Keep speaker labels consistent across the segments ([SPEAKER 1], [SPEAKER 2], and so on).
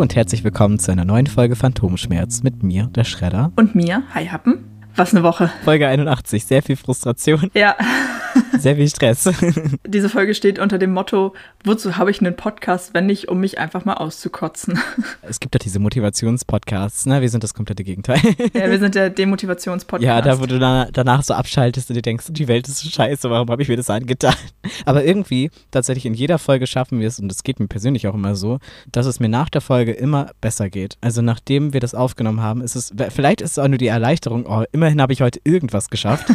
[SPEAKER 1] Hallo und herzlich willkommen zu einer neuen Folge Phantomschmerz mit mir, der Schredder.
[SPEAKER 2] Und mir, Hi Happen. Was eine Woche.
[SPEAKER 1] Folge 81, sehr viel Frustration.
[SPEAKER 2] Ja.
[SPEAKER 1] Sehr viel Stress.
[SPEAKER 2] Diese Folge steht unter dem Motto, wozu habe ich einen Podcast, wenn nicht, um mich einfach mal auszukotzen?
[SPEAKER 1] Es gibt doch diese Motivationspodcasts, ne? Wir sind das komplette Gegenteil.
[SPEAKER 2] Ja, wir sind der Demotivationspodcast.
[SPEAKER 1] Ja, da wo du danach so abschaltest und dir denkst, die Welt ist scheiße, warum habe ich mir das angetan? Aber irgendwie, tatsächlich in jeder Folge schaffen wir es, und es geht mir persönlich auch immer so, dass es mir nach der Folge immer besser geht. Also nachdem wir das aufgenommen haben, ist es, vielleicht ist es auch nur die Erleichterung, oh, immerhin habe ich heute irgendwas geschafft.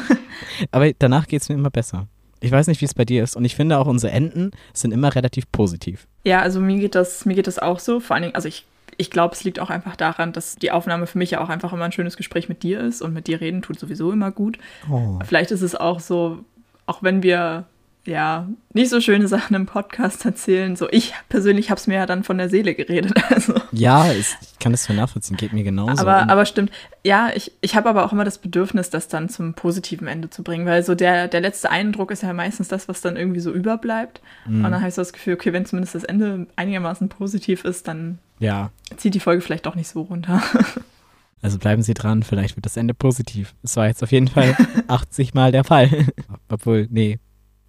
[SPEAKER 1] Aber danach geht es mir immer besser. Ich weiß nicht, wie es bei dir ist. Und ich finde auch, unsere Enden sind immer relativ positiv.
[SPEAKER 2] Ja, also mir geht das, mir geht das auch so. Vor allen Dingen, also ich, ich glaube, es liegt auch einfach daran, dass die Aufnahme für mich ja auch einfach immer ein schönes Gespräch mit dir ist. Und mit dir reden tut sowieso immer gut. Oh. Vielleicht ist es auch so, auch wenn wir ja, nicht so schöne Sachen im Podcast erzählen. So, ich persönlich habe es mir ja dann von der Seele geredet. Also.
[SPEAKER 1] Ja, ich kann das so nachvollziehen, geht mir genauso.
[SPEAKER 2] Aber, aber stimmt. Ja, ich, ich habe aber auch immer das Bedürfnis, das dann zum positiven Ende zu bringen, weil so der, der letzte Eindruck ist ja meistens das, was dann irgendwie so überbleibt. Mhm. Und dann habe ich so das Gefühl, okay, wenn zumindest das Ende einigermaßen positiv ist, dann
[SPEAKER 1] ja.
[SPEAKER 2] zieht die Folge vielleicht doch nicht so runter.
[SPEAKER 1] Also bleiben Sie dran, vielleicht wird das Ende positiv. Es war jetzt auf jeden Fall 80 Mal der Fall. Obwohl, nee,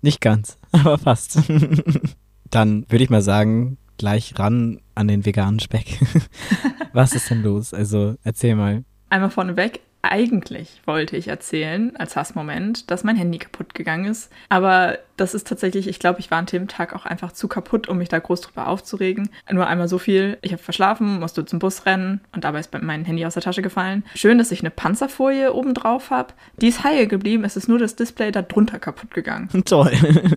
[SPEAKER 1] nicht ganz, aber fast. Dann würde ich mal sagen, gleich ran an den veganen Speck. Was ist denn los? Also erzähl mal.
[SPEAKER 2] Einmal vorneweg, eigentlich wollte ich erzählen, als Hassmoment, dass mein Handy kaputt gegangen ist. Aber das ist tatsächlich, ich glaube, ich war an dem Tag auch einfach zu kaputt, um mich da groß drüber aufzuregen. Nur einmal so viel, ich habe verschlafen, musste zum Bus rennen und dabei ist mein Handy aus der Tasche gefallen. Schön, dass ich eine Panzerfolie oben drauf habe. Die ist heil geblieben, es ist nur das Display da drunter kaputt gegangen.
[SPEAKER 1] Toll.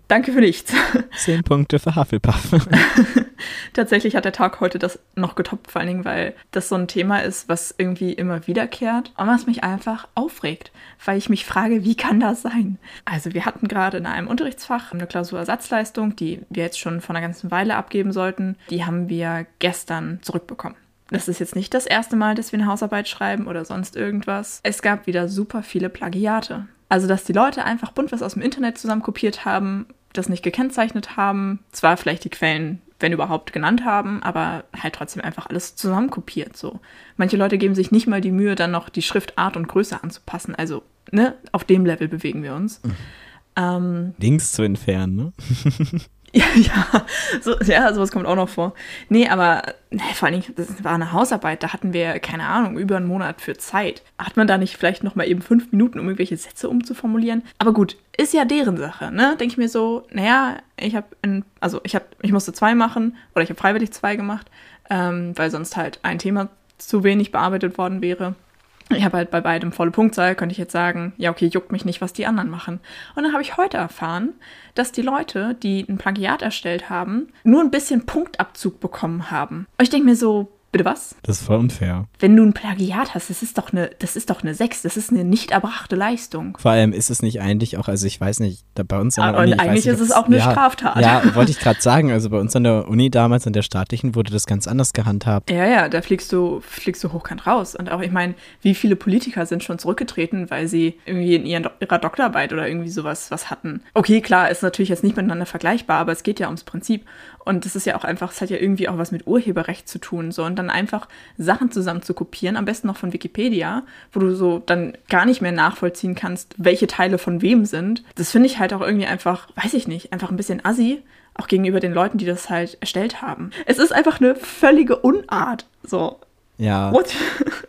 [SPEAKER 2] Danke für nichts.
[SPEAKER 1] Zehn Punkte für Hufflepuff.
[SPEAKER 2] Tatsächlich hat der Tag heute das noch getoppt, vor allen Dingen, weil das so ein Thema ist, was irgendwie immer wiederkehrt und was mich einfach aufregt, weil ich mich frage, wie kann das sein? Also wir hatten gerade in einem Unterrichtsfach eine Klausurersatzleistung, die wir jetzt schon vor einer ganzen Weile abgeben sollten. Die haben wir gestern zurückbekommen. Das ist jetzt nicht das erste Mal, dass wir eine Hausarbeit schreiben oder sonst irgendwas. Es gab wieder super viele Plagiate. Also, dass die Leute einfach bunt was aus dem Internet zusammenkopiert haben, das nicht gekennzeichnet haben, zwar vielleicht die Quellen wenn überhaupt, genannt haben, aber halt trotzdem einfach alles zusammenkopiert. So. Manche Leute geben sich nicht mal die Mühe, dann noch die Schriftart und Größe anzupassen. Also, ne, auf dem Level bewegen wir uns. Mhm.
[SPEAKER 1] Ähm, Links zu entfernen, ne?
[SPEAKER 2] Ja, ja, so, ja, sowas kommt auch noch vor. Nee, aber nee, vor allen Dingen, das war eine Hausarbeit, da hatten wir, keine Ahnung, über einen Monat für Zeit. Hat man da nicht vielleicht noch mal eben fünf Minuten, um irgendwelche Sätze umzuformulieren? Aber gut, ist ja deren Sache, ne? Denke ich mir so, naja, ich habe, also ich habe, ich musste zwei machen oder ich habe freiwillig zwei gemacht, ähm, weil sonst halt ein Thema zu wenig bearbeitet worden wäre ich habe halt bei beidem volle Punktzahl, könnte ich jetzt sagen, ja, okay, juckt mich nicht, was die anderen machen. Und dann habe ich heute erfahren, dass die Leute, die ein Plagiat erstellt haben, nur ein bisschen Punktabzug bekommen haben. Und ich denke mir so, Bitte was?
[SPEAKER 1] Das ist voll unfair.
[SPEAKER 2] Wenn du ein Plagiat hast, das ist doch eine, das ist doch eine 6, das ist eine nicht erbrachte Leistung.
[SPEAKER 1] Vor allem ist es nicht eigentlich auch, also ich weiß nicht, da bei uns an
[SPEAKER 2] der Uni, Und eigentlich nicht, ist es auch eine ja, Straftat.
[SPEAKER 1] Ja, wollte ich gerade sagen, also bei uns an der Uni damals, an der staatlichen, wurde das ganz anders gehandhabt.
[SPEAKER 2] Ja, ja, da fliegst du, fliegst du hochkant raus. Und auch, ich meine, wie viele Politiker sind schon zurückgetreten, weil sie irgendwie in ihrer Doktorarbeit oder irgendwie sowas was hatten. Okay, klar, ist natürlich jetzt nicht miteinander vergleichbar, aber es geht ja ums Prinzip. Und das ist ja auch einfach, es hat ja irgendwie auch was mit Urheberrecht zu tun. So. Und dann einfach Sachen zusammen zu kopieren, am besten noch von Wikipedia, wo du so dann gar nicht mehr nachvollziehen kannst, welche Teile von wem sind. Das finde ich halt auch irgendwie einfach, weiß ich nicht, einfach ein bisschen assi, auch gegenüber den Leuten, die das halt erstellt haben. Es ist einfach eine völlige Unart. So.
[SPEAKER 1] Ja. What?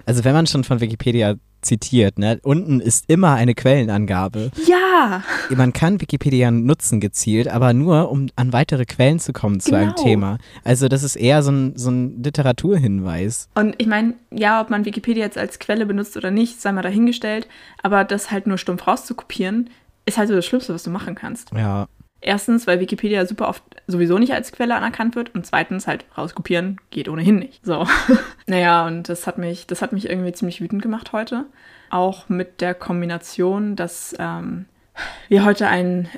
[SPEAKER 1] Also wenn man schon von Wikipedia zitiert. Ne? Unten ist immer eine Quellenangabe.
[SPEAKER 2] Ja.
[SPEAKER 1] Man kann Wikipedia nutzen gezielt, aber nur, um an weitere Quellen zu kommen zu genau. einem Thema. Also das ist eher so ein, so ein Literaturhinweis.
[SPEAKER 2] Und ich meine, ja, ob man Wikipedia jetzt als Quelle benutzt oder nicht, sei mal dahingestellt, aber das halt nur stumpf rauszukopieren, ist halt so das Schlimmste, was du machen kannst.
[SPEAKER 1] Ja.
[SPEAKER 2] Erstens, weil Wikipedia super oft sowieso nicht als Quelle anerkannt wird und zweitens halt rauskopieren geht ohnehin nicht. So. naja, und das hat mich, das hat mich irgendwie ziemlich wütend gemacht heute. Auch mit der Kombination, dass ähm, wir heute ein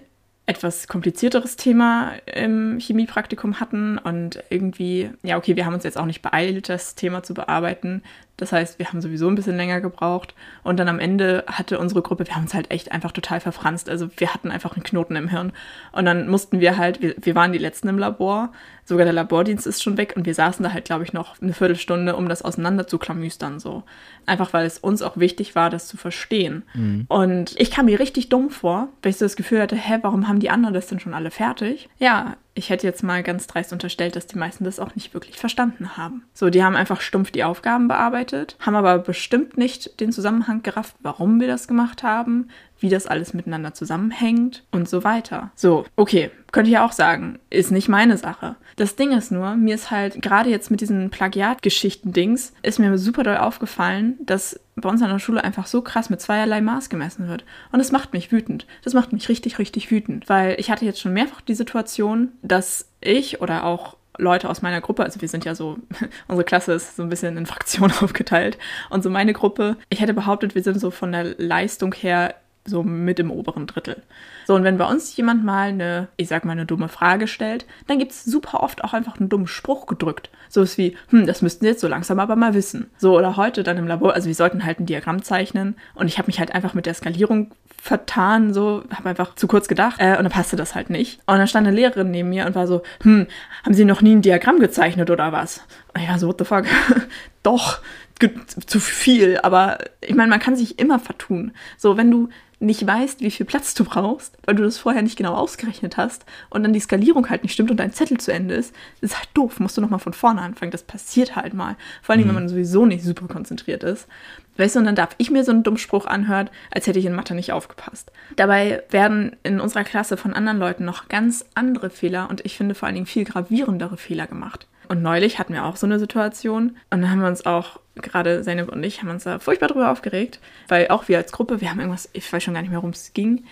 [SPEAKER 2] etwas komplizierteres Thema im Chemiepraktikum hatten und irgendwie, ja, okay, wir haben uns jetzt auch nicht beeilt, das Thema zu bearbeiten. Das heißt, wir haben sowieso ein bisschen länger gebraucht. Und dann am Ende hatte unsere Gruppe, wir haben uns halt echt einfach total verfranst. Also wir hatten einfach einen Knoten im Hirn. Und dann mussten wir halt, wir, wir waren die Letzten im Labor. Sogar der Labordienst ist schon weg und wir saßen da halt, glaube ich, noch eine Viertelstunde, um das auseinander zu klamüstern. So. Einfach weil es uns auch wichtig war, das zu verstehen. Mhm. Und ich kam mir richtig dumm vor, weil ich so das Gefühl hatte, hä, warum haben die anderen das denn schon alle fertig? Ja, ich hätte jetzt mal ganz dreist unterstellt, dass die meisten das auch nicht wirklich verstanden haben. So, die haben einfach stumpf die Aufgaben bearbeitet, haben aber bestimmt nicht den Zusammenhang gerafft, warum wir das gemacht haben, wie das alles miteinander zusammenhängt und so weiter. So, okay, könnte ich auch sagen, ist nicht meine Sache. Das Ding ist nur, mir ist halt gerade jetzt mit diesen Plagiatgeschichten-Dings, ist mir super doll aufgefallen, dass bei uns an der Schule einfach so krass mit zweierlei Maß gemessen wird. Und das macht mich wütend. Das macht mich richtig, richtig wütend. Weil ich hatte jetzt schon mehrfach die Situation, dass ich oder auch Leute aus meiner Gruppe, also wir sind ja so, unsere Klasse ist so ein bisschen in Fraktionen aufgeteilt. Und so meine Gruppe, ich hätte behauptet, wir sind so von der Leistung her so mit im oberen Drittel. So, und wenn bei uns jemand mal eine, ich sag mal, eine dumme Frage stellt, dann gibt es super oft auch einfach einen dummen Spruch gedrückt. So ist wie, hm, das müssten Sie jetzt so langsam aber mal wissen. So, oder heute dann im Labor, also wir sollten halt ein Diagramm zeichnen und ich habe mich halt einfach mit der Skalierung vertan, so, habe einfach zu kurz gedacht äh, und dann passte das halt nicht. Und dann stand eine Lehrerin neben mir und war so, hm, haben Sie noch nie ein Diagramm gezeichnet oder was? Und ich so, what the fuck? Doch, zu viel, aber ich meine, man kann sich immer vertun. So, wenn du nicht weißt, wie viel Platz du brauchst, weil du das vorher nicht genau ausgerechnet hast und dann die Skalierung halt nicht stimmt und dein Zettel zu Ende ist, ist halt doof. Musst du nochmal von vorne anfangen. Das passiert halt mal. Vor allem, mhm. wenn man sowieso nicht super konzentriert ist. Weißt du, und dann darf ich mir so einen dummen Spruch anhören, als hätte ich in Mathe nicht aufgepasst. Dabei werden in unserer Klasse von anderen Leuten noch ganz andere Fehler und ich finde vor allen Dingen viel gravierendere Fehler gemacht. Und neulich hatten wir auch so eine Situation und dann haben wir uns auch, gerade Zeynep und ich, haben uns da furchtbar drüber aufgeregt, weil auch wir als Gruppe, wir haben irgendwas, ich weiß schon gar nicht mehr, worum es ging.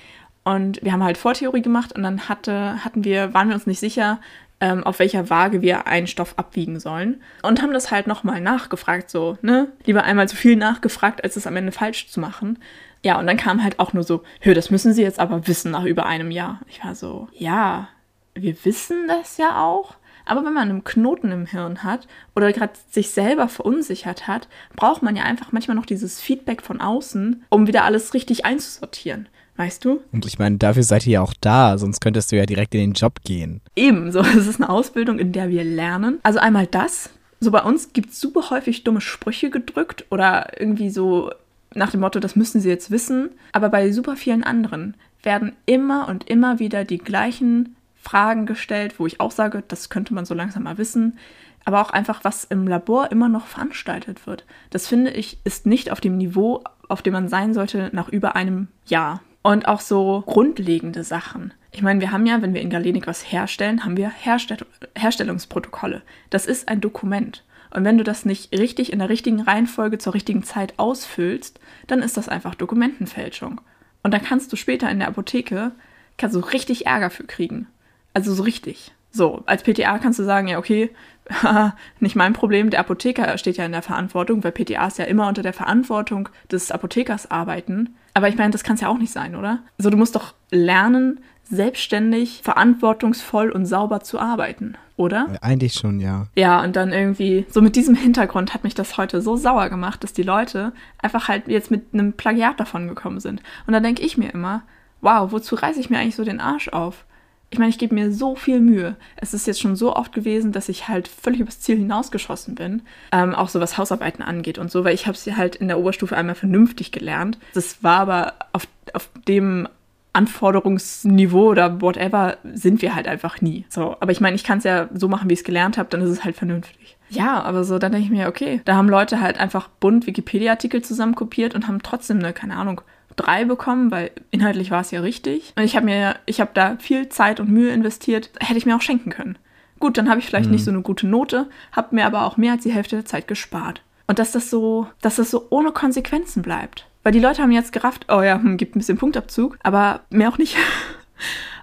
[SPEAKER 2] Und wir haben halt Vortheorie gemacht und dann hatte, hatten wir, waren wir uns nicht sicher, ähm, auf welcher Waage wir einen Stoff abwiegen sollen. Und haben das halt nochmal nachgefragt, so, ne? Lieber einmal zu viel nachgefragt, als es am Ende falsch zu machen. Ja, und dann kam halt auch nur so, hör, das müssen Sie jetzt aber wissen nach über einem Jahr. Ich war so, ja, wir wissen das ja auch. Aber wenn man einen Knoten im Hirn hat oder gerade sich selber verunsichert hat, braucht man ja einfach manchmal noch dieses Feedback von außen, um wieder alles richtig einzusortieren. Weißt du?
[SPEAKER 1] Und ich meine, dafür seid ihr ja auch da, sonst könntest du ja direkt in den Job gehen.
[SPEAKER 2] Eben, so. Es ist eine Ausbildung, in der wir lernen. Also einmal das. So bei uns gibt es super häufig dumme Sprüche gedrückt oder irgendwie so nach dem Motto, das müssen sie jetzt wissen. Aber bei super vielen anderen werden immer und immer wieder die gleichen Fragen gestellt, wo ich auch sage, das könnte man so langsam mal wissen. Aber auch einfach, was im Labor immer noch veranstaltet wird. Das finde ich, ist nicht auf dem Niveau, auf dem man sein sollte nach über einem Jahr. Und auch so grundlegende Sachen. Ich meine, wir haben ja, wenn wir in Galenik was herstellen, haben wir Herstell Herstellungsprotokolle. Das ist ein Dokument. Und wenn du das nicht richtig in der richtigen Reihenfolge zur richtigen Zeit ausfüllst, dann ist das einfach Dokumentenfälschung. Und dann kannst du später in der Apotheke kannst du richtig Ärger für kriegen. Also so richtig. So, als PTA kannst du sagen, ja, okay, nicht mein Problem, der Apotheker steht ja in der Verantwortung, weil PTAs ja immer unter der Verantwortung des Apothekers arbeiten. Aber ich meine, das kann es ja auch nicht sein, oder? Also du musst doch lernen, selbstständig, verantwortungsvoll und sauber zu arbeiten, oder?
[SPEAKER 1] Eigentlich schon, ja.
[SPEAKER 2] Ja, und dann irgendwie, so mit diesem Hintergrund hat mich das heute so sauer gemacht, dass die Leute einfach halt jetzt mit einem Plagiat davon gekommen sind. Und da denke ich mir immer, wow, wozu reiße ich mir eigentlich so den Arsch auf? Ich meine, ich gebe mir so viel Mühe. Es ist jetzt schon so oft gewesen, dass ich halt völlig übers Ziel hinausgeschossen bin. Ähm, auch so was Hausarbeiten angeht und so, weil ich habe sie halt in der Oberstufe einmal vernünftig gelernt. Das war aber auf, auf dem Anforderungsniveau oder whatever sind wir halt einfach nie. So, aber ich meine, ich kann es ja so machen, wie ich es gelernt habe, dann ist es halt vernünftig. Ja, aber so, dann denke ich mir, okay, da haben Leute halt einfach bunt Wikipedia-Artikel zusammenkopiert und haben trotzdem eine, keine Ahnung, drei bekommen, weil inhaltlich war es ja richtig. Und ich habe mir, ich habe da viel Zeit und Mühe investiert, hätte ich mir auch schenken können. Gut, dann habe ich vielleicht mhm. nicht so eine gute Note, habe mir aber auch mehr als die Hälfte der Zeit gespart. Und dass das so, dass das so ohne Konsequenzen bleibt. Weil die Leute haben jetzt gerafft, oh ja, hm, gibt ein bisschen Punktabzug, aber mehr auch nicht.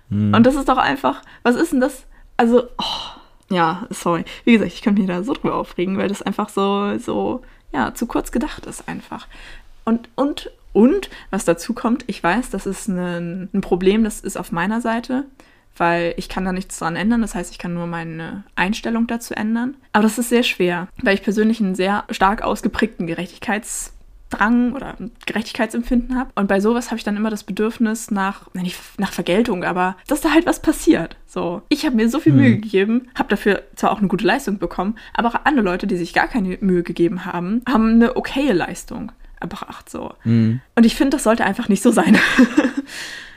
[SPEAKER 2] Mhm. Und das ist doch einfach, was ist denn das? Also, oh, ja, sorry. Wie gesagt, ich könnte mich da so drüber aufregen, weil das einfach so, so, ja, zu kurz gedacht ist einfach. Und, und und was dazu kommt, ich weiß, das ist ein, ein Problem, das ist auf meiner Seite. weil ich kann da nichts dran ändern. Das heißt, ich kann nur meine Einstellung dazu ändern. Aber das ist sehr schwer, weil ich persönlich einen sehr stark ausgeprägten Gerechtigkeits Drang oder Gerechtigkeitsempfinden habe. Und bei sowas habe ich dann immer das Bedürfnis nach, nicht nach Vergeltung, aber dass da halt was passiert. So, ich habe mir so viel Mühe mhm. gegeben, habe dafür zwar auch eine gute Leistung bekommen, aber auch andere Leute, die sich gar keine Mühe gegeben haben, haben eine okaye Leistung erbracht. So. Mhm. Und ich finde, das sollte einfach nicht so sein.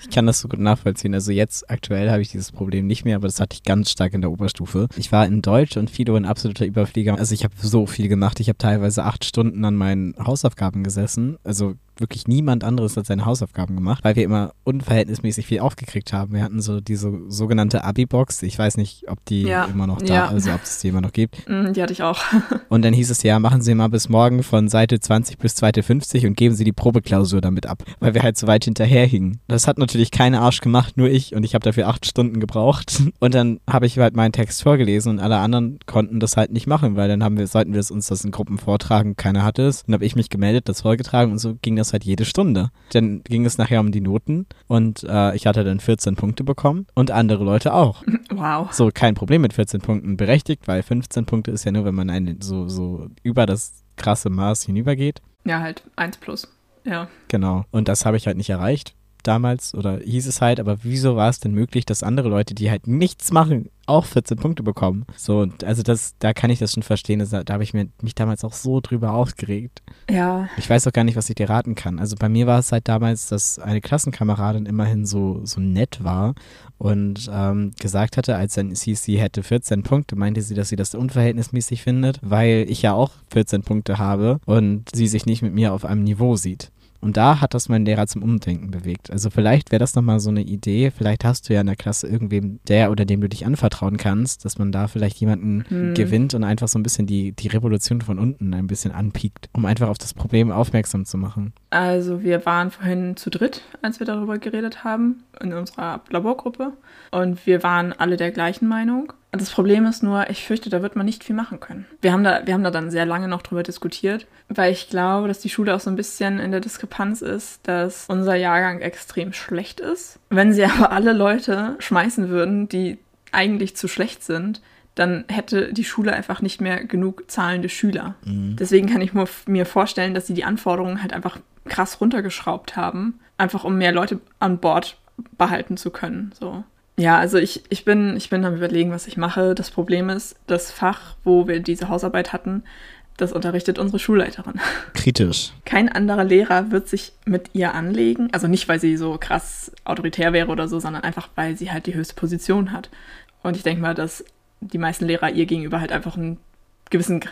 [SPEAKER 1] Ich kann das so gut nachvollziehen. Also jetzt aktuell habe ich dieses Problem nicht mehr, aber das hatte ich ganz stark in der Oberstufe. Ich war in Deutsch und Fido ein absoluter Überflieger. Also ich habe so viel gemacht. Ich habe teilweise acht Stunden an meinen Hausaufgaben gesessen. Also wirklich niemand anderes hat seine Hausaufgaben gemacht, weil wir immer unverhältnismäßig viel aufgekriegt haben. Wir hatten so diese sogenannte Abi-Box. Ich weiß nicht, ob die ja. immer noch da, ja. also ob es die immer noch gibt.
[SPEAKER 2] Mm, die hatte ich auch.
[SPEAKER 1] und dann hieß es ja, machen Sie mal bis morgen von Seite 20 bis Seite 50 und geben Sie die Probeklausur damit ab, weil wir halt so weit hinterherhingen. Das hat natürlich kein Arsch gemacht, nur ich und ich habe dafür acht Stunden gebraucht. Und dann habe ich halt meinen Text vorgelesen und alle anderen konnten das halt nicht machen, weil dann haben wir, sollten wir uns das in Gruppen vortragen, keiner hatte es. Dann habe ich mich gemeldet, das vorgetragen und so ging das halt jede Stunde. Dann ging es nachher um die Noten und äh, ich hatte dann 14 Punkte bekommen und andere Leute auch.
[SPEAKER 2] Wow.
[SPEAKER 1] So, kein Problem mit 14 Punkten berechtigt, weil 15 Punkte ist ja nur, wenn man eine, so, so über das krasse Maß hinübergeht.
[SPEAKER 2] Ja, halt 1 plus. Ja.
[SPEAKER 1] Genau. Und das habe ich halt nicht erreicht damals oder hieß es halt, aber wieso war es denn möglich, dass andere Leute, die halt nichts machen, auch 14 Punkte bekommen? So, also das, da kann ich das schon verstehen. Das, da habe ich mir, mich damals auch so drüber aufgeregt.
[SPEAKER 2] Ja.
[SPEAKER 1] Ich weiß auch gar nicht, was ich dir raten kann. Also bei mir war es halt damals, dass eine Klassenkameradin immerhin so, so nett war und ähm, gesagt hatte, als dann hieß, sie hätte 14 Punkte, meinte sie, dass sie das unverhältnismäßig findet, weil ich ja auch 14 Punkte habe und sie sich nicht mit mir auf einem Niveau sieht. Und da hat das mein Lehrer zum Umdenken bewegt. Also vielleicht wäre das nochmal so eine Idee. Vielleicht hast du ja in der Klasse irgendwem, der oder dem du dich anvertrauen kannst, dass man da vielleicht jemanden hm. gewinnt und einfach so ein bisschen die, die Revolution von unten ein bisschen anpiekt, um einfach auf das Problem aufmerksam zu machen.
[SPEAKER 2] Also wir waren vorhin zu dritt, als wir darüber geredet haben, in unserer Laborgruppe. Und wir waren alle der gleichen Meinung. Das Problem ist nur, ich fürchte, da wird man nicht viel machen können. Wir haben da, wir haben da dann sehr lange noch drüber diskutiert, weil ich glaube, dass die Schule auch so ein bisschen in der Diskrepanz ist, dass unser Jahrgang extrem schlecht ist. Wenn sie aber alle Leute schmeißen würden, die eigentlich zu schlecht sind, dann hätte die Schule einfach nicht mehr genug zahlende Schüler. Mhm. Deswegen kann ich mir vorstellen, dass sie die Anforderungen halt einfach krass runtergeschraubt haben, einfach um mehr Leute an Bord behalten zu können. So. Ja, also ich, ich, bin, ich bin am überlegen, was ich mache. Das Problem ist, das Fach, wo wir diese Hausarbeit hatten, das unterrichtet unsere Schulleiterin.
[SPEAKER 1] Kritisch.
[SPEAKER 2] Kein anderer Lehrer wird sich mit ihr anlegen. Also nicht, weil sie so krass autoritär wäre oder so, sondern einfach, weil sie halt die höchste Position hat. Und ich denke mal, dass die meisten Lehrer ihr gegenüber halt einfach einen gewissen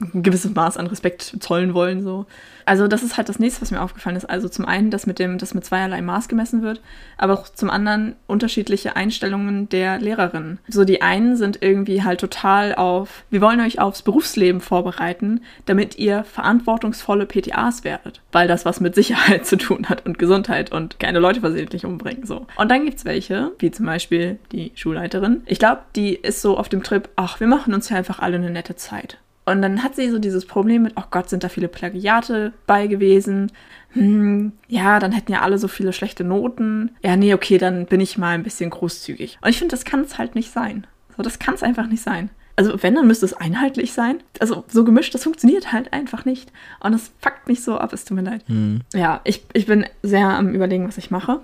[SPEAKER 2] ein gewisses Maß an Respekt zollen wollen. So. Also das ist halt das nächste, was mir aufgefallen ist. Also zum einen, dass mit dem, dass mit zweierlei Maß gemessen wird, aber auch zum anderen unterschiedliche Einstellungen der Lehrerinnen. So die einen sind irgendwie halt total auf, wir wollen euch aufs Berufsleben vorbereiten, damit ihr verantwortungsvolle PTAs werdet, weil das was mit Sicherheit zu tun hat und Gesundheit und keine Leute versehentlich umbringen. So. Und dann gibt es welche, wie zum Beispiel die Schulleiterin. Ich glaube, die ist so auf dem Trip, ach, wir machen uns ja einfach alle eine nette Zeit. Und dann hat sie so dieses Problem mit, oh Gott, sind da viele Plagiate bei gewesen. Hm, ja, dann hätten ja alle so viele schlechte Noten. Ja, nee, okay, dann bin ich mal ein bisschen großzügig. Und ich finde, das kann es halt nicht sein. So, das kann es einfach nicht sein. Also, wenn, dann müsste es einheitlich sein. Also, so gemischt, das funktioniert halt einfach nicht. Und es fuckt mich so ab, es tut mir leid. Hm. Ja, ich, ich bin sehr am Überlegen, was ich mache.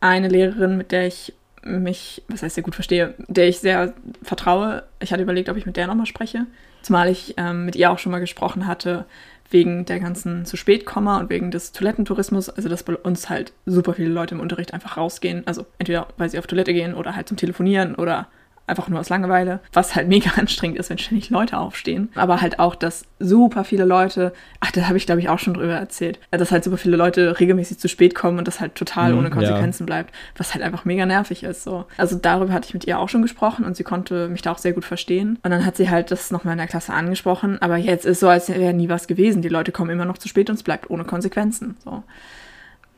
[SPEAKER 2] Eine Lehrerin, mit der ich mich, was heißt sehr gut verstehe, der ich sehr vertraue. Ich hatte überlegt, ob ich mit der nochmal spreche. Zumal ich ähm, mit ihr auch schon mal gesprochen hatte, wegen der ganzen zu spät Komma und wegen des Toilettentourismus, also dass bei uns halt super viele Leute im Unterricht einfach rausgehen, also entweder weil sie auf Toilette gehen oder halt zum Telefonieren oder einfach nur aus Langeweile, was halt mega anstrengend ist, wenn ständig Leute aufstehen. Aber halt auch, dass super viele Leute, ach, da habe ich glaube ich auch schon drüber erzählt, dass halt super viele Leute regelmäßig zu spät kommen und das halt total mhm, ohne Konsequenzen ja. bleibt, was halt einfach mega nervig ist. So. Also darüber hatte ich mit ihr auch schon gesprochen und sie konnte mich da auch sehr gut verstehen. Und dann hat sie halt das nochmal in der Klasse angesprochen, aber jetzt ist so, als wäre nie was gewesen. Die Leute kommen immer noch zu spät und es bleibt ohne Konsequenzen. So.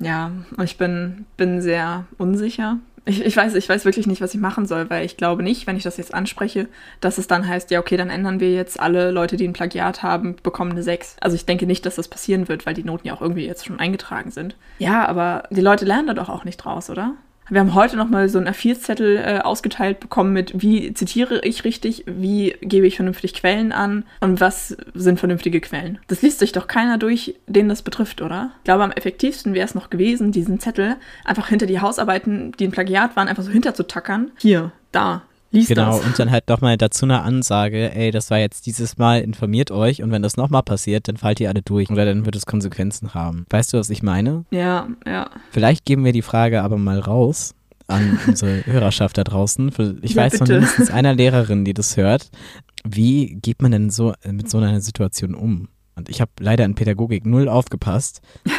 [SPEAKER 2] Ja, und ich bin, bin sehr unsicher, ich, ich, weiß, ich weiß wirklich nicht, was ich machen soll, weil ich glaube nicht, wenn ich das jetzt anspreche, dass es dann heißt, ja, okay, dann ändern wir jetzt alle Leute, die ein Plagiat haben, bekommen eine 6. Also ich denke nicht, dass das passieren wird, weil die Noten ja auch irgendwie jetzt schon eingetragen sind. Ja, aber die Leute lernen da doch auch nicht draus, oder? Wir haben heute nochmal so einen A4-Zettel äh, ausgeteilt bekommen mit, wie zitiere ich richtig, wie gebe ich vernünftig Quellen an und was sind vernünftige Quellen. Das liest sich doch keiner durch, den das betrifft, oder? Ich glaube, am effektivsten wäre es noch gewesen, diesen Zettel einfach hinter die Hausarbeiten, die ein Plagiat waren, einfach so hinterzutackern. Hier, da, Lies
[SPEAKER 1] genau,
[SPEAKER 2] das.
[SPEAKER 1] und dann halt doch mal dazu eine Ansage, ey, das war jetzt dieses Mal, informiert euch und wenn das nochmal passiert, dann fallt ihr alle durch oder dann wird es Konsequenzen haben. Weißt du, was ich meine?
[SPEAKER 2] Ja, ja.
[SPEAKER 1] Vielleicht geben wir die Frage aber mal raus an unsere Hörerschaft da draußen. Ich
[SPEAKER 2] Ja,
[SPEAKER 1] weiß von
[SPEAKER 2] bitte.
[SPEAKER 1] mindestens einer Lehrerin, die das hört. Wie geht man denn so mit so einer Situation um? Und ich habe leider in Pädagogik null aufgepasst.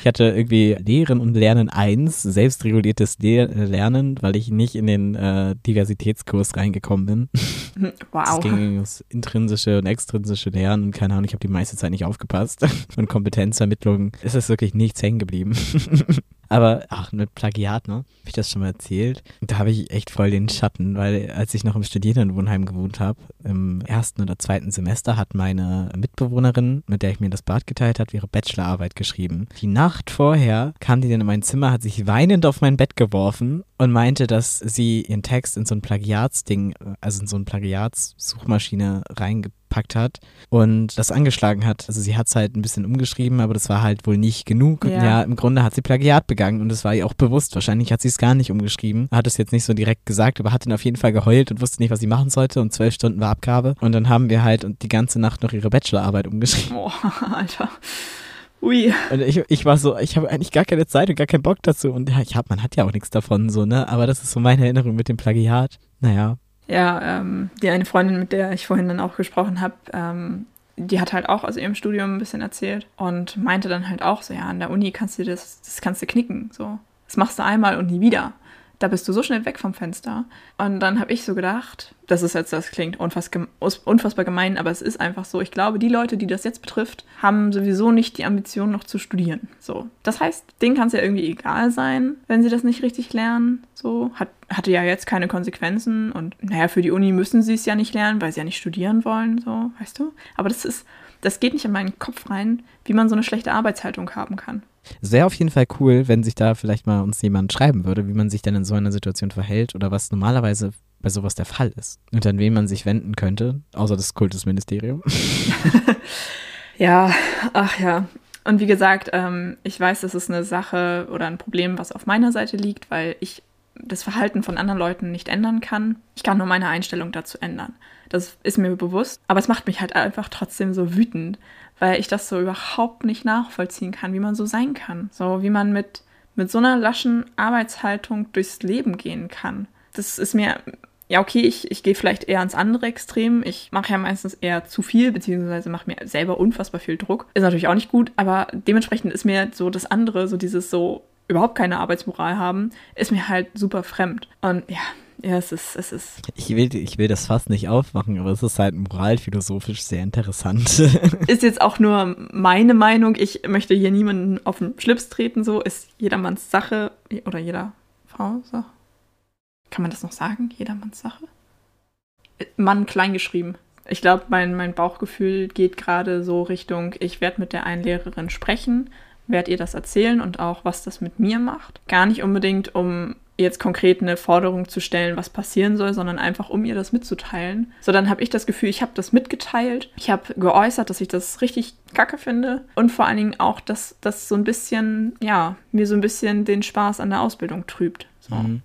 [SPEAKER 1] Ich hatte irgendwie Lehren und Lernen 1, selbstreguliertes Le Lernen, weil ich nicht in den äh, Diversitätskurs reingekommen bin. Es
[SPEAKER 2] Wow.
[SPEAKER 1] ging ums intrinsische und extrinsische Lernen und keine Ahnung, ich habe die meiste Zeit nicht aufgepasst. Von Kompetenzvermittlung ist es wirklich nichts hängen geblieben. Aber, ach, mit Plagiat, ne? Habe ich das schon mal erzählt? Da habe ich echt voll den Schatten, weil als ich noch im Studierendenwohnheim gewohnt habe, im ersten oder zweiten Semester hat meine Mitbewohnerin, mit der ich mir das Bad geteilt habe, ihre Bachelorarbeit geschrieben. Die Nacht vorher kam die dann in mein Zimmer, hat sich weinend auf mein Bett geworfen und meinte, dass sie ihren Text in so ein Plagiatsding, also in so eine Plagiatssuchmaschine reingepackt hat und das angeschlagen hat. Also sie hat es halt ein bisschen umgeschrieben, aber das war halt wohl nicht genug.
[SPEAKER 2] Ja.
[SPEAKER 1] Ja, im Grunde hat sie Plagiat begangen und das war ihr auch bewusst. Wahrscheinlich hat sie es gar nicht umgeschrieben, hat es jetzt nicht so direkt gesagt, aber hat dann auf jeden Fall geheult und wusste nicht, was sie machen sollte und zwölf Stunden war Abgabe. Und dann haben wir halt die ganze Nacht noch ihre Bachelorarbeit umgeschrieben.
[SPEAKER 2] Boah, Alter. Ui.
[SPEAKER 1] Und ich, ich war so, ich habe eigentlich gar keine Zeit und gar keinen Bock dazu. Und ja, ich hab, man hat ja auch nichts davon, so, ne? Aber das ist so meine Erinnerung mit dem Plagiat. Naja.
[SPEAKER 2] Ja, ähm, die eine Freundin, mit der ich vorhin dann auch gesprochen habe, ähm, die hat halt auch aus ihrem Studium ein bisschen erzählt und meinte dann halt auch so, ja, an der Uni kannst du das, das kannst du knicken, so. Das machst du einmal und nie wieder. Da bist du so schnell weg vom Fenster. Und dann habe ich so gedacht, das ist jetzt, das klingt unfassbar gemein, aber es ist einfach so. Ich glaube, die Leute, die das jetzt betrifft, haben sowieso nicht die Ambition, noch zu studieren. So. Das heißt, denen kann es ja irgendwie egal sein, wenn sie das nicht richtig lernen. So. Hat, hatte ja jetzt keine Konsequenzen und naja, für die Uni müssen sie es ja nicht lernen, weil sie ja nicht studieren wollen, so, weißt du? Aber das ist, das geht nicht in meinen Kopf rein, wie man so eine schlechte Arbeitshaltung haben kann.
[SPEAKER 1] Es wäre auf jeden Fall cool, wenn sich da vielleicht mal uns jemand schreiben würde, wie man sich denn in so einer Situation verhält oder was normalerweise bei sowas der Fall ist. Und an wen man sich wenden könnte, außer das Kultusministerium.
[SPEAKER 2] Ja, ach ja. Und wie gesagt, ähm, ich weiß, das ist eine Sache oder ein Problem, was auf meiner Seite liegt, weil ich das Verhalten von anderen Leuten nicht ändern kann. Ich kann nur meine Einstellung dazu ändern. Das ist mir bewusst. Aber es macht mich halt einfach trotzdem so wütend, weil ich das so überhaupt nicht nachvollziehen kann, wie man so sein kann. So wie man mit, mit so einer laschen Arbeitshaltung durchs Leben gehen kann. Das ist mir ja, okay, ich, ich gehe vielleicht eher ans andere Extrem. Ich mache ja meistens eher zu viel, beziehungsweise mache mir selber unfassbar viel Druck. Ist natürlich auch nicht gut, aber dementsprechend ist mir so das andere, so dieses so überhaupt keine Arbeitsmoral haben, ist mir halt super fremd. Und ja, ja, es ist, es ist.
[SPEAKER 1] Ich will, ich will das fast nicht aufmachen, aber es ist halt moralphilosophisch sehr interessant.
[SPEAKER 2] Ist jetzt auch nur meine Meinung. Ich möchte hier niemanden auf den Schlips treten, so ist jedermanns Sache oder jeder Frau Sache. Kann man das noch sagen? Jedermanns Sache? Mann klein geschrieben. Ich glaube, mein, mein Bauchgefühl geht gerade so Richtung, ich werde mit der einen Lehrerin sprechen, werde ihr das erzählen und auch, was das mit mir macht. Gar nicht unbedingt, um jetzt konkret eine Forderung zu stellen, was passieren soll, sondern einfach, um ihr das mitzuteilen. So, dann habe ich das Gefühl, ich habe das mitgeteilt. Ich habe geäußert, dass ich das richtig kacke finde. Und vor allen Dingen auch, dass das so ein bisschen, ja, mir so ein bisschen den Spaß an der Ausbildung trübt. So.
[SPEAKER 1] Mhm.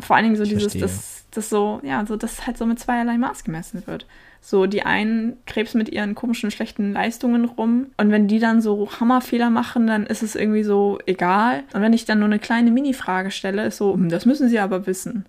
[SPEAKER 2] Vor allen Dingen so
[SPEAKER 1] Ich
[SPEAKER 2] dieses, dass das so, ja, so, dass halt so mit zweierlei Maß gemessen wird. So, die einen krebs mit ihren komischen, schlechten Leistungen rum. Und wenn die dann so Hammerfehler machen, dann ist es irgendwie so egal. Und wenn ich dann nur eine kleine Mini-Frage stelle, ist so, hm, das müssen sie aber wissen.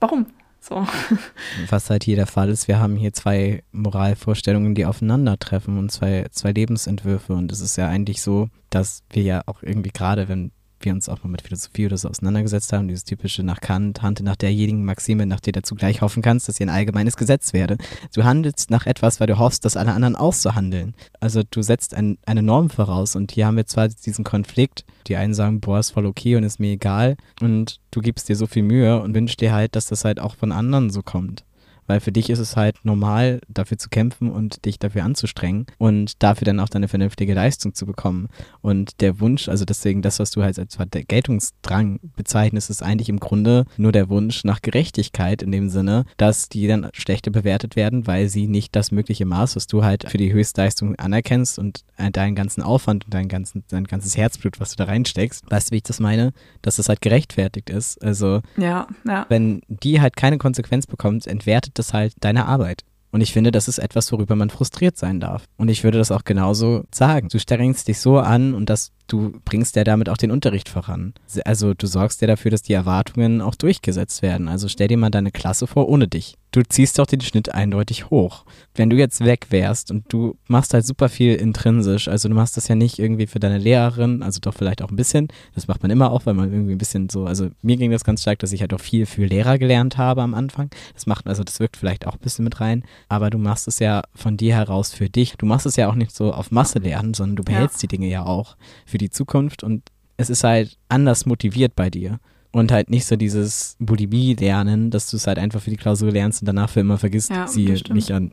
[SPEAKER 2] Warum? So.
[SPEAKER 1] Was halt hier der Fall ist, wir haben hier zwei Moralvorstellungen, die aufeinandertreffen und zwei, zwei Lebensentwürfe. Und es ist ja eigentlich so, dass wir ja auch irgendwie gerade, wenn wir uns auch mal mit Philosophie oder so auseinandergesetzt haben, dieses typische nach Kant, handle nach derjenigen Maxime, nach der du zugleich hoffen kannst, dass ihr ein allgemeines Gesetz werde. Du handelst nach etwas, weil du hoffst, dass alle anderen auch so handeln. Also du setzt ein, eine Norm voraus und hier haben wir zwar diesen Konflikt, die einen sagen, boah, ist voll okay und ist mir egal und du gibst dir so viel Mühe und wünschst dir halt, dass das halt auch von anderen so kommt. Weil für dich ist es halt normal, dafür zu kämpfen und dich dafür anzustrengen und dafür dann auch deine vernünftige Leistung zu bekommen. Und der Wunsch, also deswegen das, was du halt als Geltungsdrang bezeichnest, ist eigentlich im Grunde nur der Wunsch nach Gerechtigkeit in dem Sinne, dass die dann schlechter bewertet werden, weil sie nicht das mögliche Maß, was du halt für die Höchstleistung anerkennst und deinen ganzen Aufwand und dein, ganzen, dein ganzes Herzblut, was du da reinsteckst, weißt du, wie ich das meine? Dass das halt gerechtfertigt ist. Also,
[SPEAKER 2] ja, ja.
[SPEAKER 1] wenn die halt keine Konsequenz bekommt, entwertet das halt deine Arbeit. Und ich finde, das ist etwas, worüber man frustriert sein darf. Und ich würde das auch genauso sagen. Du strengst dich so an und das du bringst ja damit auch den Unterricht voran. Also du sorgst ja dafür, dass die Erwartungen auch durchgesetzt werden. Also stell dir mal deine Klasse vor ohne dich. Du ziehst doch den Schnitt eindeutig hoch. Wenn du jetzt weg wärst und du machst halt super viel intrinsisch, also du machst das ja nicht irgendwie für deine Lehrerin, also doch vielleicht auch ein bisschen, das macht man immer auch, weil man irgendwie ein bisschen so, also mir ging das ganz stark, dass ich halt auch viel für Lehrer gelernt habe am Anfang. Das macht, also das wirkt vielleicht auch ein bisschen mit rein, aber du machst es ja von dir heraus für dich. Du machst es ja auch nicht so auf Masse lernen, sondern du behältst ja. die Dinge ja auch für für die Zukunft und es ist halt anders motiviert bei dir. Und halt nicht so dieses Bulimie-Lernen, dass du es halt einfach für die Klausur lernst und danach für immer vergisst, ja, sie nicht an.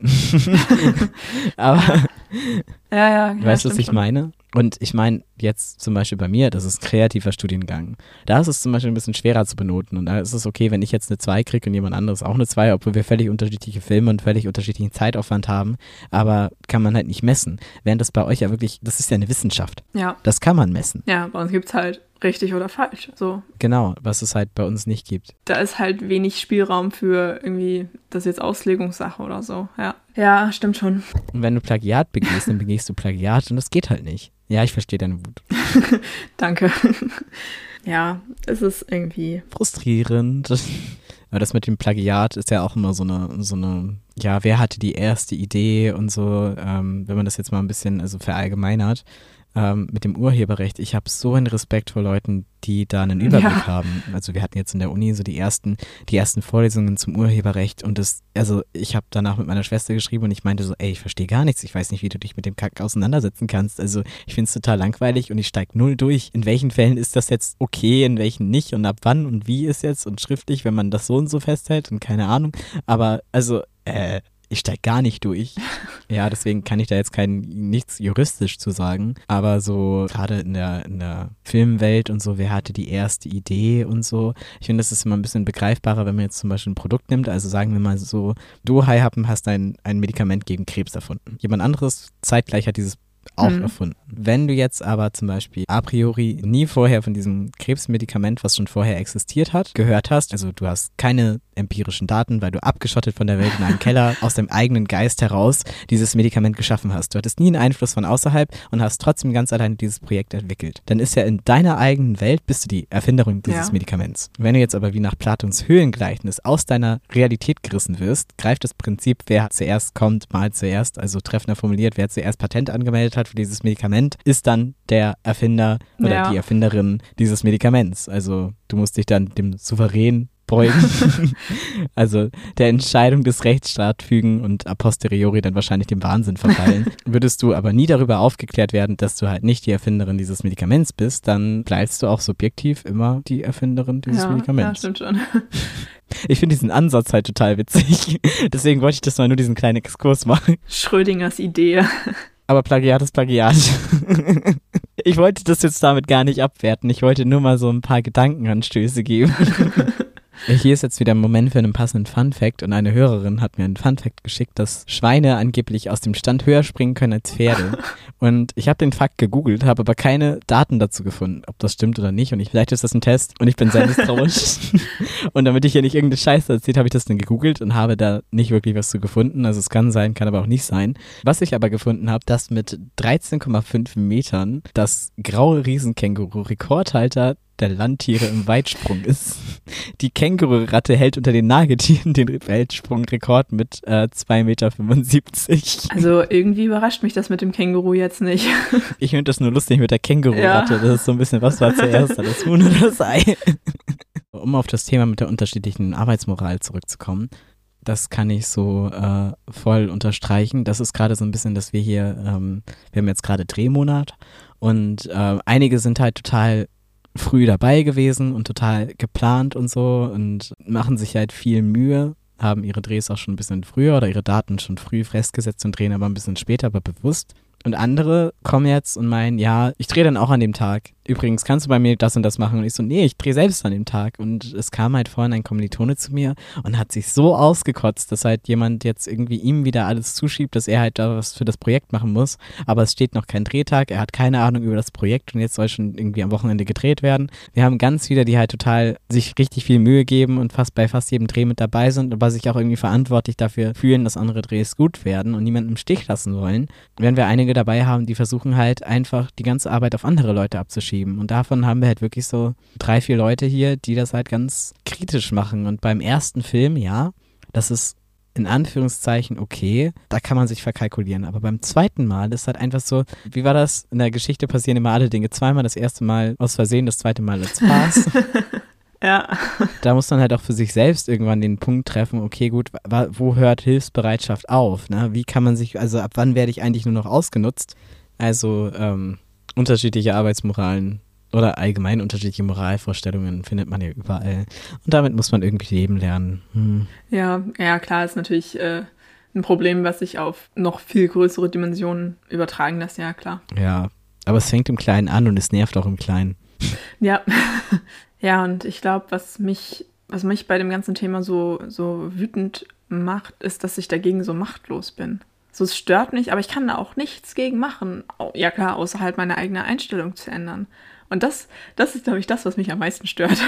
[SPEAKER 1] Aber
[SPEAKER 2] ja, ja, ja,
[SPEAKER 1] weißt du, was ich meine? Und ich meine jetzt zum Beispiel bei mir, das ist kreativer Studiengang. Da ist es zum Beispiel ein bisschen schwerer zu benoten. Und da ist es okay, wenn ich jetzt eine 2 kriege und jemand anderes auch eine 2, obwohl wir völlig unterschiedliche Filme und völlig unterschiedlichen Zeitaufwand haben. Aber kann man halt nicht messen. Während das bei euch ja wirklich, das ist ja eine Wissenschaft.
[SPEAKER 2] Ja.
[SPEAKER 1] Das kann man messen.
[SPEAKER 2] Ja, bei uns gibt es halt richtig oder falsch. So.
[SPEAKER 1] Genau, was es halt bei uns nicht gibt.
[SPEAKER 2] Da ist halt wenig Spielraum für irgendwie, das ist jetzt Auslegungssache oder so. Ja. Ja, stimmt schon.
[SPEAKER 1] Und wenn du Plagiat begehst, dann begehst du Plagiat und das geht halt nicht. Ja, ich verstehe deine Wut.
[SPEAKER 2] Danke. ja, es ist irgendwie
[SPEAKER 1] frustrierend. Aber das mit dem Plagiat ist ja auch immer so eine, so eine, ja, wer hatte die erste Idee und so, ähm, wenn man das jetzt mal ein bisschen also verallgemeinert ähm, mit dem Urheberrecht, ich habe so einen Respekt vor Leuten, die da einen Überblick ja. haben. Also wir hatten jetzt in der Uni so die ersten, die ersten Vorlesungen zum Urheberrecht und das, also ich habe danach mit meiner Schwester geschrieben und ich meinte so, ey, ich verstehe gar nichts, ich weiß nicht, wie du dich mit dem Kack auseinandersetzen kannst. Also ich finde es total langweilig und ich steige null durch. In welchen Fällen ist das jetzt okay, in welchen nicht und ab wann und wie ist jetzt und schriftlich, wenn man das so und so festhält und keine Ahnung. Aber also, äh, ich steige gar nicht durch. Ja, deswegen kann ich da jetzt kein nichts juristisch zu sagen. Aber so gerade in der, in der Filmwelt und so, wer hatte die erste Idee und so. Ich finde, das ist immer ein bisschen begreifbarer, wenn man jetzt zum Beispiel ein Produkt nimmt. Also sagen wir mal so, du, Haihappen, hast ein, ein Medikament gegen Krebs erfunden. Jemand anderes zeitgleich hat dieses auch mhm. erfunden. Wenn du jetzt aber zum Beispiel a priori nie vorher von diesem Krebsmedikament, was schon vorher existiert hat, gehört hast, also du hast keine empirischen Daten, weil du abgeschottet von der Welt in einem Keller aus dem eigenen Geist heraus dieses Medikament geschaffen hast. Du hattest nie einen Einfluss von außerhalb und hast trotzdem ganz alleine dieses Projekt entwickelt. Dann ist ja in deiner eigenen Welt bist du die Erfinderin dieses ja. Medikaments. Wenn du jetzt aber wie nach Platons Höhlengleichnis aus deiner Realität gerissen wirst, greift das Prinzip, wer zuerst kommt, mal zuerst, also treffender formuliert, wer zuerst Patent angemeldet hat für dieses Medikament, ist dann der Erfinder oder ja. die Erfinderin dieses Medikaments. Also du musst dich dann dem Souverän beugen. also der Entscheidung des Rechtsstaats fügen und a posteriori dann wahrscheinlich dem Wahnsinn verfallen. Würdest du aber nie darüber aufgeklärt werden, dass du halt nicht die Erfinderin dieses Medikaments bist, dann bleibst du auch subjektiv immer die Erfinderin dieses ja, Medikaments.
[SPEAKER 2] Ja, stimmt schon.
[SPEAKER 1] Ich finde diesen Ansatz halt total witzig. Deswegen wollte ich das mal nur diesen kleinen Exkurs machen.
[SPEAKER 2] Schrödingers Idee.
[SPEAKER 1] Aber Plagiat ist Plagiat. Ich wollte das jetzt damit gar nicht abwerten. Ich wollte nur mal so ein paar Gedankenanstöße geben. Hier ist jetzt wieder ein Moment für einen passenden Fun Fact und eine Hörerin hat mir einen Fun Fact geschickt, dass Schweine angeblich aus dem Stand höher springen können als Pferde. Und ich habe den Fakt gegoogelt, habe aber keine Daten dazu gefunden, ob das stimmt oder nicht. Und ich, vielleicht ist das ein Test und ich bin sehr misstrauisch. und damit ich hier nicht irgendeine Scheiße erzählt, habe ich das dann gegoogelt und habe da nicht wirklich was zu gefunden. Also es kann sein, kann aber auch nicht sein. Was ich aber gefunden habe, dass mit 13,5 Metern das graue Riesenkänguru Rekordhalter der Landtiere im Weitsprung ist. Die Kängururatte hält unter den Nagetieren den Weltsprungrekord mit äh, 2,75 Meter.
[SPEAKER 2] Also irgendwie überrascht mich das mit dem Känguru jetzt nicht.
[SPEAKER 1] Ich finde das nur lustig mit der Kängururatte. Ja. Das ist so ein bisschen, was war zuerst, das Huhn oder das Ei? Um auf das Thema mit der unterschiedlichen Arbeitsmoral zurückzukommen, das kann ich so äh, voll unterstreichen. Das ist gerade so ein bisschen, dass wir hier, ähm, wir haben jetzt gerade Drehmonat und äh, einige sind halt total früh dabei gewesen und total geplant und so und machen sich halt viel Mühe haben ihre Drehs auch schon ein bisschen früher oder ihre Daten schon früh festgesetzt und drehen aber ein bisschen später, aber bewusst. Und andere kommen jetzt und meinen, ja, ich drehe dann auch an dem Tag. Übrigens, kannst du bei mir das und das machen? Und ich so, nee, ich drehe selbst an dem Tag. Und es kam halt vorhin ein Kommilitone zu mir und hat sich so ausgekotzt, dass halt jemand jetzt irgendwie ihm wieder alles zuschiebt, dass er halt da was für das Projekt machen muss. Aber es steht noch kein Drehtag, er hat keine Ahnung über das Projekt und jetzt soll schon irgendwie am Wochenende gedreht werden. Wir haben ganz viele, die halt total sich richtig viel Mühe geben und fast bei fast jedem Dreh mit dabei sind, aber sich auch irgendwie verantwortlich dafür fühlen, dass andere Drehs gut werden und niemanden im Stich lassen wollen. Wenn wir einige dabei haben, die versuchen halt einfach die ganze Arbeit auf andere Leute abzuschieben. Und davon haben wir halt wirklich so drei, vier Leute hier, die das halt ganz kritisch machen. Und beim ersten Film, ja, das ist in Anführungszeichen okay, da kann man sich verkalkulieren. Aber beim zweiten Mal ist halt einfach so, wie war das? In der Geschichte passieren immer alle Dinge zweimal, das erste Mal aus Versehen, das zweite Mal als Spaß.
[SPEAKER 2] Ja.
[SPEAKER 1] da muss man halt auch für sich selbst irgendwann den Punkt treffen, okay, gut, wo hört Hilfsbereitschaft auf? Ne? Wie kann man sich, also ab wann werde ich eigentlich nur noch ausgenutzt? Also ähm, unterschiedliche Arbeitsmoralen oder allgemein unterschiedliche Moralvorstellungen findet man ja überall. Und damit muss man irgendwie leben lernen. Hm.
[SPEAKER 2] Ja, ja, klar, ist natürlich äh, ein Problem, was sich auf noch viel größere Dimensionen übertragen lässt, ja, klar.
[SPEAKER 1] Ja, aber es fängt im Kleinen an und es nervt auch im Kleinen.
[SPEAKER 2] Ja. Ja, und ich glaube, was mich, was mich bei dem ganzen Thema so, so wütend macht, ist, dass ich dagegen so machtlos bin. So, es stört mich, aber ich kann da auch nichts gegen machen. Ja, klar, außer halt meine eigene Einstellung zu ändern. Und das, das ist, glaube ich, das, was mich am meisten stört.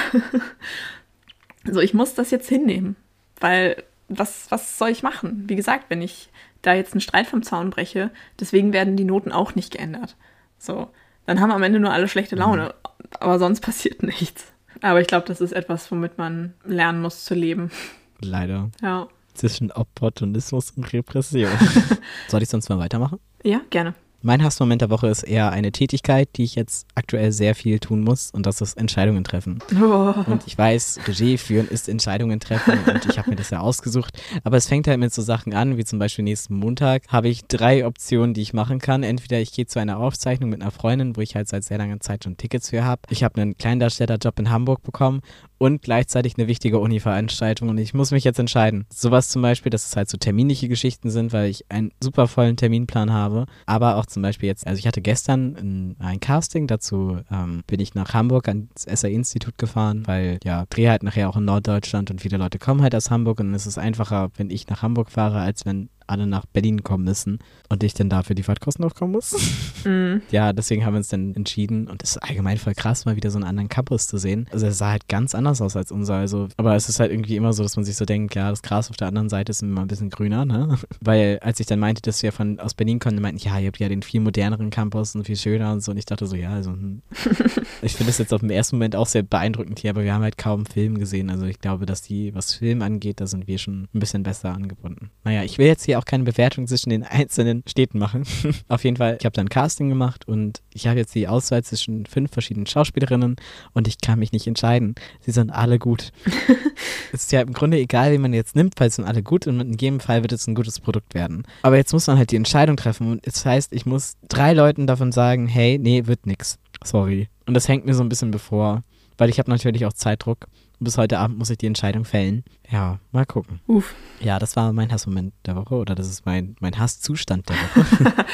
[SPEAKER 2] so, ich muss das jetzt hinnehmen. Weil, was, was soll ich machen? Wie gesagt, wenn ich da jetzt einen Streit vom Zaun breche, deswegen werden die Noten auch nicht geändert. So, dann haben am Ende nur alle schlechte Laune. Aber sonst passiert nichts. Aber ich glaube, das ist etwas, womit man lernen muss zu leben.
[SPEAKER 1] Leider.
[SPEAKER 2] Ja.
[SPEAKER 1] Zwischen Opportunismus und Repression. Soll ich sonst mal weitermachen?
[SPEAKER 2] Ja, gerne.
[SPEAKER 1] Mein Hassmoment der Woche ist eher eine Tätigkeit, die ich jetzt aktuell sehr viel tun muss und das ist Entscheidungen treffen. Oh. Und ich weiß, Regie führen ist Entscheidungen treffen und ich habe mir das ja ausgesucht. Aber es fängt halt mit so Sachen an, wie zum Beispiel nächsten Montag habe ich drei Optionen, die ich machen kann. Entweder ich gehe zu einer Aufzeichnung mit einer Freundin, wo ich halt seit sehr langer Zeit schon Tickets für habe. Ich habe einen Kleindarstellerjob in Hamburg bekommen und gleichzeitig eine wichtige Uni-Veranstaltung. Und ich muss mich jetzt entscheiden. Sowas zum Beispiel, dass es halt so terminliche Geschichten sind, weil ich einen super vollen Terminplan habe, aber auch zum Beispiel jetzt, also ich hatte gestern ein, ein Casting, dazu ähm, bin ich nach Hamburg ans SAI-Institut gefahren, weil ja, Dreh halt nachher auch in Norddeutschland und viele Leute kommen halt aus Hamburg. Und es ist einfacher, wenn ich nach Hamburg fahre, als wenn alle nach Berlin kommen müssen und ich dann dafür die Fahrtkosten aufkommen muss. Mm. Ja, deswegen haben wir uns dann entschieden und es ist allgemein voll krass, mal wieder so einen anderen Campus zu sehen. Also es sah halt ganz anders aus als unser, also, aber es ist halt irgendwie immer so, dass man sich so denkt, ja, das Gras auf der anderen Seite ist immer ein bisschen grüner, ne? Weil als ich dann meinte, dass wir von aus Berlin kommen, meinten, ja, ihr habt ja den viel moderneren Campus und viel schöner und so und ich dachte so, ja, also hm. ich finde es jetzt auf dem ersten Moment auch sehr beeindruckend hier, aber wir haben halt kaum Film gesehen, also ich glaube, dass die, was Film angeht, da sind wir schon ein bisschen besser angebunden. Naja, ich will jetzt hier auch keine Bewertung zwischen den einzelnen Städten machen. Auf jeden Fall, ich habe dann Casting gemacht und ich habe jetzt die Auswahl zwischen fünf verschiedenen Schauspielerinnen und ich kann mich nicht entscheiden. Sie sind alle gut. es ist ja im Grunde egal, wie man jetzt nimmt, weil sie sind alle gut und in jedem Fall wird es ein gutes Produkt werden. Aber jetzt muss man halt die Entscheidung treffen und das heißt, ich muss drei Leuten davon sagen, hey, nee, wird nix. Sorry. Und das hängt mir so ein bisschen bevor, weil ich habe natürlich auch Zeitdruck bis heute Abend muss ich die Entscheidung fällen. Ja, mal gucken.
[SPEAKER 2] Uff.
[SPEAKER 1] Ja, das war mein Hassmoment der Woche oder das ist mein, mein Hasszustand der Woche.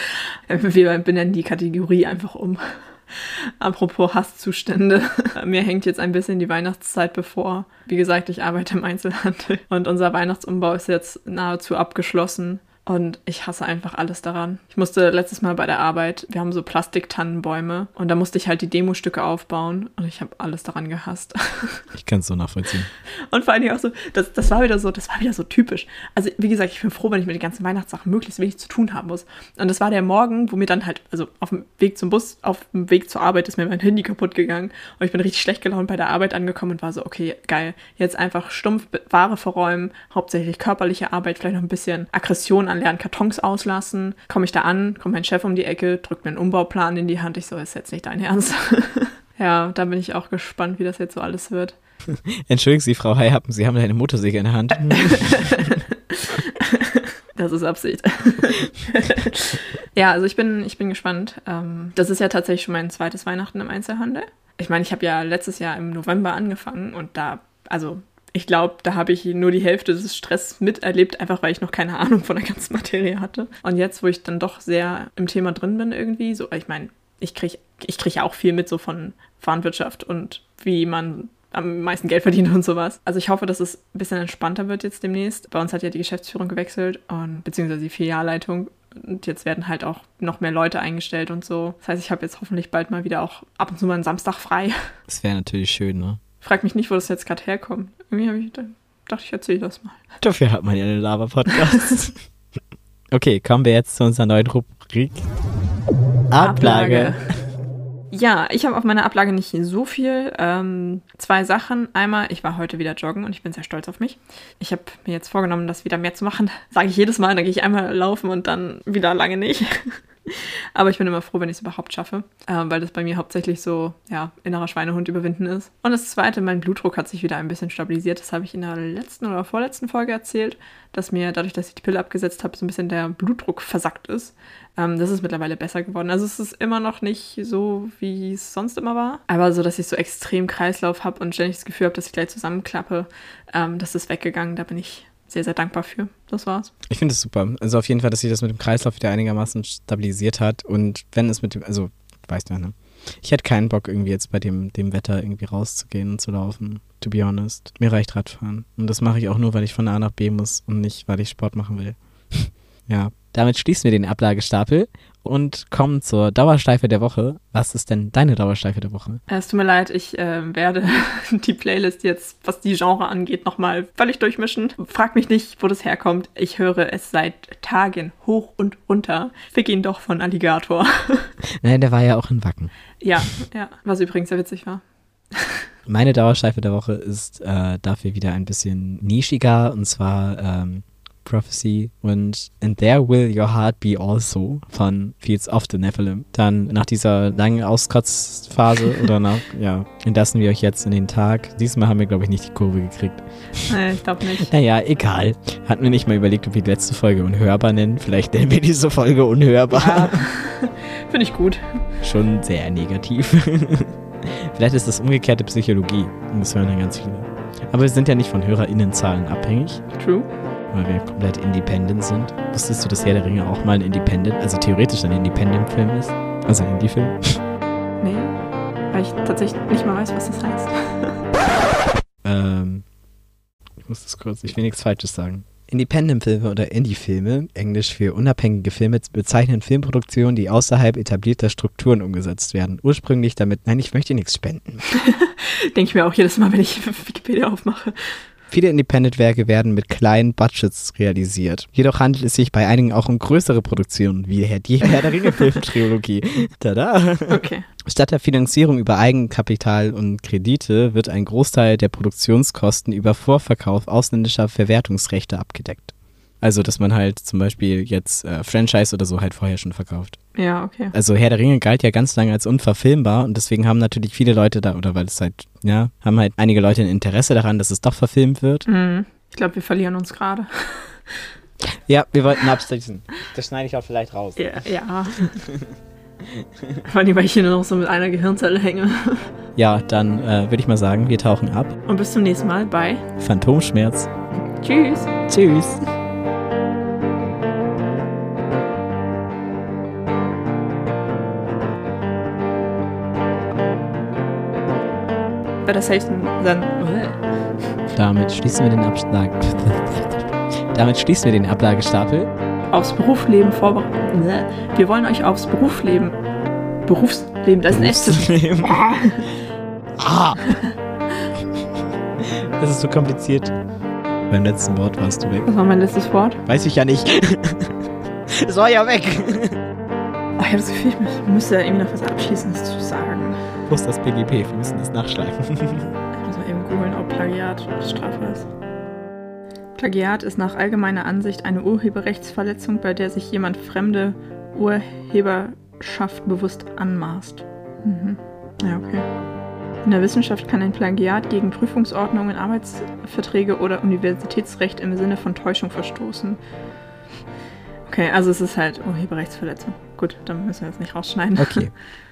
[SPEAKER 2] Wir benennen die Kategorie einfach um. Apropos Hasszustände. Mir hängt jetzt ein bisschen die Weihnachtszeit bevor. Wie gesagt, ich arbeite im Einzelhandel und unser Weihnachtsumbau ist jetzt nahezu abgeschlossen. Und ich hasse einfach alles daran. Ich musste letztes Mal bei der Arbeit, wir haben so Plastiktannenbäume und da musste ich halt die Demostücke aufbauen und ich habe alles daran gehasst.
[SPEAKER 1] Ich kann es so nachvollziehen.
[SPEAKER 2] Und vor allen Dingen auch so, das, das war wieder so, das war wieder so typisch. Also wie gesagt, ich bin froh, wenn ich mit den ganzen Weihnachtssachen möglichst wenig zu tun haben muss. Und das war der Morgen, wo mir dann halt, also auf dem Weg zum Bus, auf dem Weg zur Arbeit ist mir mein Handy kaputt gegangen und ich bin richtig schlecht gelaunt bei der Arbeit angekommen und war so, okay, geil, jetzt einfach stumpf Ware verräumen, hauptsächlich körperliche Arbeit, vielleicht noch ein bisschen Aggression an leeren Kartons auslassen. Komme ich da an, kommt mein Chef um die Ecke, drückt mir einen Umbauplan in die Hand. Ich so, ist jetzt nicht dein Ernst. ja, da bin ich auch gespannt, wie das jetzt so alles wird.
[SPEAKER 1] Entschuldigen Sie, Frau Heihappen, Sie haben eine Motorsäge in der Hand.
[SPEAKER 2] das ist Absicht. ja, also ich bin, ich bin gespannt. Ähm, das ist ja tatsächlich schon mein zweites Weihnachten im Einzelhandel. Ich meine, ich habe ja letztes Jahr im November angefangen und da, also Ich glaube, da habe ich nur die Hälfte des Stress miterlebt, einfach weil ich noch keine Ahnung von der ganzen Materie hatte. Und jetzt, wo ich dann doch sehr im Thema drin bin irgendwie, so, ich meine, ich kriege ich krieg auch viel mit so von Warenwirtschaft und wie man am meisten Geld verdient und sowas. Also ich hoffe, dass es ein bisschen entspannter wird jetzt demnächst. Bei uns hat ja die Geschäftsführung gewechselt und beziehungsweise die Filialleitung und jetzt werden halt auch noch mehr Leute eingestellt und so. Das heißt, ich habe jetzt hoffentlich bald mal wieder auch ab und zu mal einen Samstag frei.
[SPEAKER 1] Das wäre natürlich schön, ne?
[SPEAKER 2] Frag mich nicht, wo das jetzt gerade herkommt. Irgendwie habe ich dachte, ich erzähle das mal.
[SPEAKER 1] Dafür hat man ja einen Lava-Podcast. okay, kommen wir jetzt zu unserer neuen Rubrik. Ablage. Ablage.
[SPEAKER 2] Ja, ich habe auf meiner Ablage nicht so viel. Ähm, zwei Sachen. Einmal, ich war heute wieder joggen und ich bin sehr stolz auf mich. Ich habe mir jetzt vorgenommen, das wieder mehr zu machen. Sage ich jedes Mal, dann gehe ich einmal laufen und dann wieder lange nicht. Aber ich bin immer froh, wenn ich es überhaupt schaffe, äh, weil das bei mir hauptsächlich so, ja, innerer Schweinehund überwinden ist. Und das Zweite, mein Blutdruck hat sich wieder ein bisschen stabilisiert. Das habe ich in der letzten oder vorletzten Folge erzählt, dass mir dadurch, dass ich die Pille abgesetzt habe, so ein bisschen der Blutdruck versackt ist. Ähm, das ist mittlerweile besser geworden. Also es ist immer noch nicht so, wie es sonst immer war. Aber so, dass ich so extrem Kreislauf habe und ständig das Gefühl habe, dass ich gleich zusammenklappe, ähm, das ist weggegangen. Da bin ich sehr, sehr dankbar für. Das war's.
[SPEAKER 1] Ich finde es super. Also auf jeden Fall, dass sich das mit dem Kreislauf wieder einigermaßen stabilisiert hat. Und wenn es mit dem, also weißt du, ne? Ich hätte keinen Bock, irgendwie jetzt bei dem, dem Wetter irgendwie rauszugehen und zu laufen. To be honest. Mir reicht Radfahren. Und das mache ich auch nur, weil ich von A nach B muss und nicht, weil ich Sport machen will. ja. Damit schließen wir den Ablagestapel und kommen zur Dauerschleife der Woche. Was ist denn deine Dauerschleife der Woche?
[SPEAKER 2] Es tut mir leid, ich äh, werde die Playlist jetzt, was die Genre angeht, nochmal völlig durchmischen. Frag mich nicht, wo das herkommt. Ich höre es seit Tagen hoch und runter. Fick ihn doch von Alligator.
[SPEAKER 1] Nein, der war ja auch in Wacken.
[SPEAKER 2] Ja, ja, was übrigens sehr witzig war.
[SPEAKER 1] Meine Dauerschleife der Woche ist äh, dafür wieder ein bisschen nischiger und zwar ähm, Prophecy und And There Will Your Heart Be Also von Fields of the Nephilim. Dann nach dieser langen Auskotzphase oder nach, ja, entlassen wir euch jetzt in den Tag. Diesmal haben wir, glaube ich, nicht die Kurve gekriegt.
[SPEAKER 2] Nee, ich glaube nicht.
[SPEAKER 1] Naja, egal. Hatten wir nicht mal überlegt, ob wir die letzte Folge unhörbar nennen. Vielleicht nennen wir diese Folge unhörbar. Ja,
[SPEAKER 2] Finde ich gut.
[SPEAKER 1] Schon sehr negativ. Vielleicht ist das umgekehrte Psychologie. Und das hören dann ganz viele. Aber wir sind ja nicht von HörerInnenzahlen abhängig.
[SPEAKER 2] True
[SPEAKER 1] weil wir komplett independent sind. Wusstest du, dass Herr der Ringe auch mal ein Independent, also theoretisch ein Independent-Film ist? Also ein Indie-Film?
[SPEAKER 2] Nee, weil ich tatsächlich nicht mal weiß, was das heißt.
[SPEAKER 1] ähm, ich muss das kurz, ich will nichts Falsches sagen. Independent-Filme oder Indie-Filme, englisch für unabhängige Filme, bezeichnen Filmproduktionen, die außerhalb etablierter Strukturen umgesetzt werden. Ursprünglich damit, nein, ich möchte nichts spenden.
[SPEAKER 2] Denke ich mir auch jedes Mal, wenn ich Wikipedia aufmache.
[SPEAKER 1] Viele Independent-Werke werden mit kleinen Budgets realisiert. Jedoch handelt es sich bei einigen auch um größere Produktionen, wie die Herr der Ringe-Film-Trilogie. Tada! Okay. Statt der Finanzierung über Eigenkapital und Kredite wird ein Großteil der Produktionskosten über Vorverkauf ausländischer Verwertungsrechte abgedeckt. Also, dass man halt zum Beispiel jetzt äh, Franchise oder so halt vorher schon verkauft.
[SPEAKER 2] Ja, okay.
[SPEAKER 1] Also Herr der Ringe galt ja ganz lange als unverfilmbar und deswegen haben natürlich viele Leute da, oder weil es halt, ja, haben halt einige Leute ein Interesse daran, dass es doch verfilmt wird.
[SPEAKER 2] Mhm. Ich glaube, wir verlieren uns gerade.
[SPEAKER 1] Ja, wir wollten abstützen. Das schneide ich auch vielleicht raus.
[SPEAKER 2] Ja. ja. Vor allem, weil ich hier nur noch so mit einer Gehirnzelle hänge.
[SPEAKER 1] Ja, dann äh, würde ich mal sagen, wir tauchen ab.
[SPEAKER 2] Und bis zum nächsten Mal bei
[SPEAKER 1] Phantomschmerz.
[SPEAKER 2] Tschüss.
[SPEAKER 1] Tschüss.
[SPEAKER 2] Bei der Safety dann.
[SPEAKER 1] Damit schließen wir den Abschlag. Damit schließen wir den Ablagestapel.
[SPEAKER 2] Aufs Berufsleben vorbereiten. Wir wollen euch aufs Berufsleben. Berufsleben, das ist ein Berufsleben.
[SPEAKER 1] ah! Das ist so kompliziert. Beim letzten Wort warst du weg.
[SPEAKER 2] Was war mein letztes Wort?
[SPEAKER 1] Weiß ich ja nicht. Es war ja weg.
[SPEAKER 2] Ich habe das Gefühl, ich müsste irgendwie noch was Abschließendes zu sagen.
[SPEAKER 1] Ist das BGB? Wir müssen das nachschlagen.
[SPEAKER 2] mal eben googeln, ob Plagiat Strafe ist. Plagiat ist nach allgemeiner Ansicht eine Urheberrechtsverletzung, bei der sich jemand fremde Urheberschaft bewusst anmaßt. Mhm. Ja, okay. In der Wissenschaft kann ein Plagiat gegen Prüfungsordnungen, Arbeitsverträge oder Universitätsrecht im Sinne von Täuschung verstoßen. Okay, also es ist halt Urheberrechtsverletzung. Gut, dann müssen wir jetzt nicht rausschneiden.
[SPEAKER 1] Okay.